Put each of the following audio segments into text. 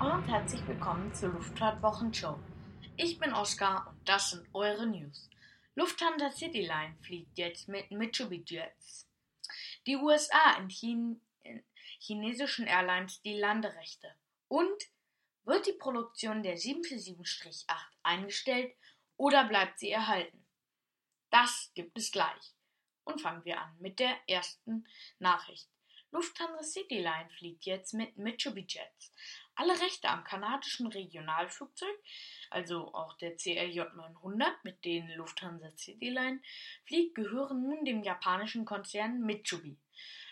und herzlich willkommen zur Luftfahrtwochenshow. Ich bin Oskar und das sind eure News. Lufthansa Cityline fliegt jetzt mit Mitsubishi Jets. Die USA enthielten chinesischen Airlines die Landerechte. Und wird die Produktion der 747-8 eingestellt oder bleibt sie erhalten? Das gibt es gleich. Und fangen wir an mit der ersten Nachricht. Lufthansa Cityline fliegt jetzt mit Mitsubishi Jets. Alle Rechte am kanadischen Regionalflugzeug, also auch der CRJ 900, mit denen Lufthansa Cityline fliegt, gehören nun dem japanischen Konzern Mitsubishi.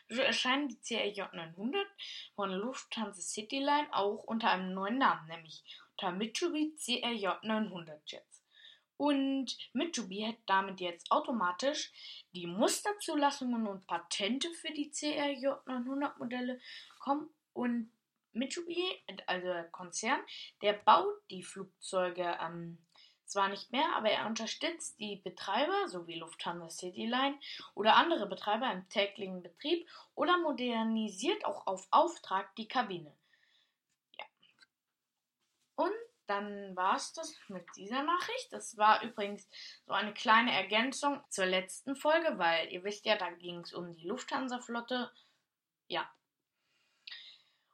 So erscheinen die CRJ 900 von Lufthansa Cityline auch unter einem neuen Namen, nämlich unter Mitsubishi CRJ 900 Jets. Und Mitsubishi hat damit jetzt automatisch die Musterzulassungen und Patente für die CRJ 900 Modelle kommen und Mitsubishi, also der Konzern, der baut die Flugzeuge ähm, zwar nicht mehr, aber er unterstützt die Betreiber sowie Lufthansa Cityline oder andere Betreiber im täglichen Betrieb oder modernisiert auch auf Auftrag die Kabine. Ja. Und dann war es das mit dieser Nachricht. Das war übrigens so eine kleine Ergänzung zur letzten Folge, weil ihr wisst ja, da ging es um die Lufthansa-Flotte. Ja,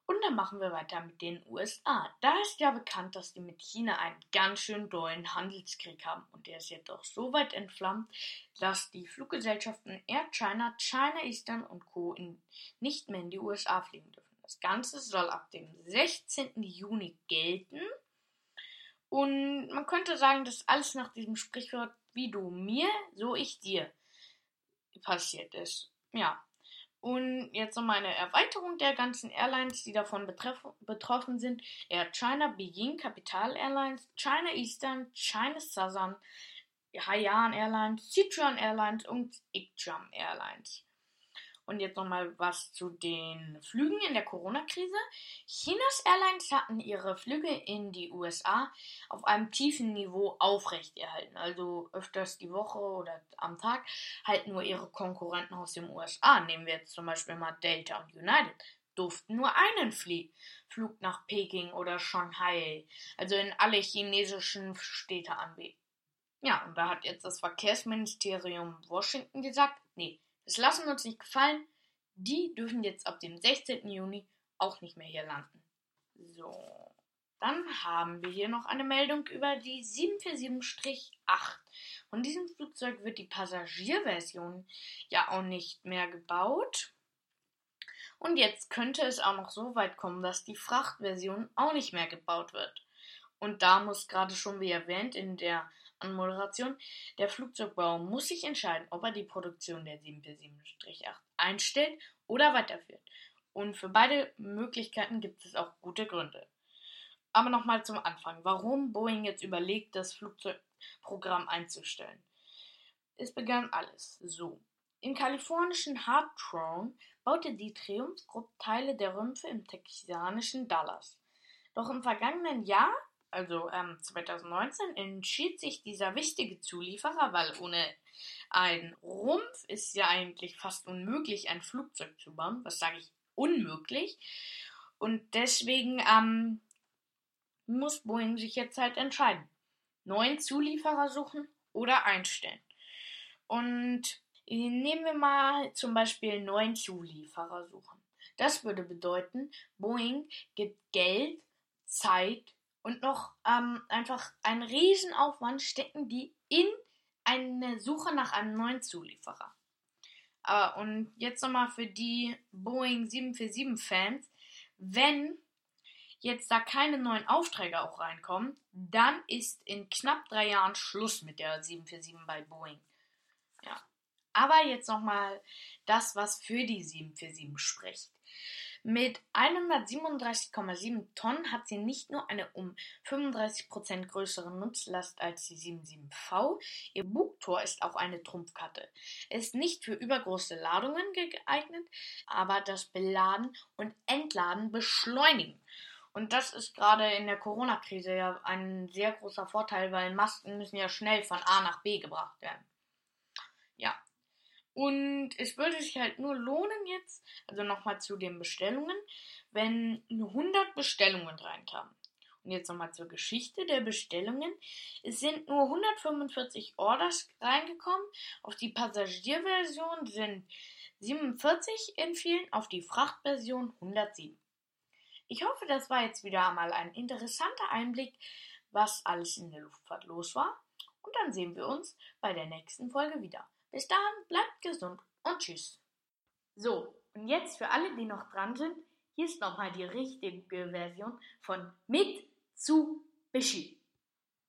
und dann machen wir weiter mit den USA. Da ist ja bekannt, dass die mit China einen ganz schön dollen Handelskrieg haben. Und der ist jetzt auch so weit entflammt, dass die Fluggesellschaften Air China, China Eastern und Co. nicht mehr in die USA fliegen dürfen. Das Ganze soll ab dem 16. Juni gelten. Und man könnte sagen, dass alles nach diesem Sprichwort wie du mir, so ich dir passiert ist. Ja, und jetzt noch mal eine Erweiterung der ganzen Airlines, die davon betroffen sind. Air China, Beijing, Capital Airlines, China Eastern, China Southern, Haiyan Airlines, Sichuan Airlines und Ikjam Airlines. Und jetzt nochmal was zu den Flügen in der Corona-Krise. Chinas Airlines hatten ihre Flüge in die USA auf einem tiefen Niveau aufrechterhalten. Also öfters die Woche oder am Tag halt nur ihre Konkurrenten aus den USA. Nehmen wir jetzt zum Beispiel mal Delta und United durften nur einen Flie Flug nach Peking oder Shanghai, also in alle chinesischen Städte anbieten. Ja, und da hat jetzt das Verkehrsministerium Washington gesagt, nee, das lassen wir uns nicht gefallen. Die dürfen jetzt ab dem 16. Juni auch nicht mehr hier landen. So. Dann haben wir hier noch eine Meldung über die 747-8. Von diesem Flugzeug wird die Passagierversion ja auch nicht mehr gebaut. Und jetzt könnte es auch noch so weit kommen, dass die Frachtversion auch nicht mehr gebaut wird. Und da muss gerade schon wie erwähnt in der Anmoderation, der Flugzeugbauer muss sich entscheiden, ob er die Produktion der 747-8 einstellt oder weiterführt. Und für beide Möglichkeiten gibt es auch gute Gründe. Aber nochmal zum Anfang. Warum Boeing jetzt überlegt, das Flugzeugprogramm einzustellen? Es begann alles so. Im kalifornischen Hartron baute die Triumph Group Teile der Rümpfe im texanischen Dallas. Doch im vergangenen Jahr also ähm, 2019, entschied sich dieser wichtige Zulieferer, weil ohne ein Rumpf ist ja eigentlich fast unmöglich, ein Flugzeug zu bauen. Was sage ich? Unmöglich. Und deswegen ähm, muss Boeing sich jetzt halt entscheiden. Neuen Zulieferer suchen oder einstellen. Und nehmen wir mal zum Beispiel neuen Zulieferer suchen. Das würde bedeuten, Boeing gibt Geld, Zeit und noch ähm, einfach einen Riesenaufwand stecken die in eine Suche nach einem neuen Zulieferer. Äh, und jetzt nochmal für die Boeing 747-Fans, wenn jetzt da keine neuen Aufträge auch reinkommen, dann ist in knapp drei Jahren Schluss mit der 747 bei Boeing. Ja. Aber jetzt nochmal das, was für die 747 spricht. Mit 137,7 Tonnen hat sie nicht nur eine um 35% größere Nutzlast als die 77V, ihr Bugtor ist auch eine Trumpfkarte. Ist nicht für übergroße Ladungen geeignet, aber das Beladen und Entladen beschleunigen. Und das ist gerade in der Corona-Krise ja ein sehr großer Vorteil, weil Masten müssen ja schnell von A nach B gebracht werden. Ja, und es würde sich halt nur lohnen jetzt, also nochmal zu den Bestellungen. wenn 100 Bestellungen reinkamen. Und jetzt nochmal zur Geschichte der Bestellungen. Es sind nur 145 Orders reingekommen. Auf die Passagierversion sind 47 entfielen, auf die Frachtversion 107. Ich hoffe, das war jetzt wieder mal ein interessanter Einblick, was alles in der Luftfahrt los war. Und dann sehen wir uns bei der nächsten Folge wieder. Bis dahin, bleibt gesund und tschüss. So, und jetzt für alle, die noch dran sind, hier ist nochmal die richtige Version von Mitsubishi.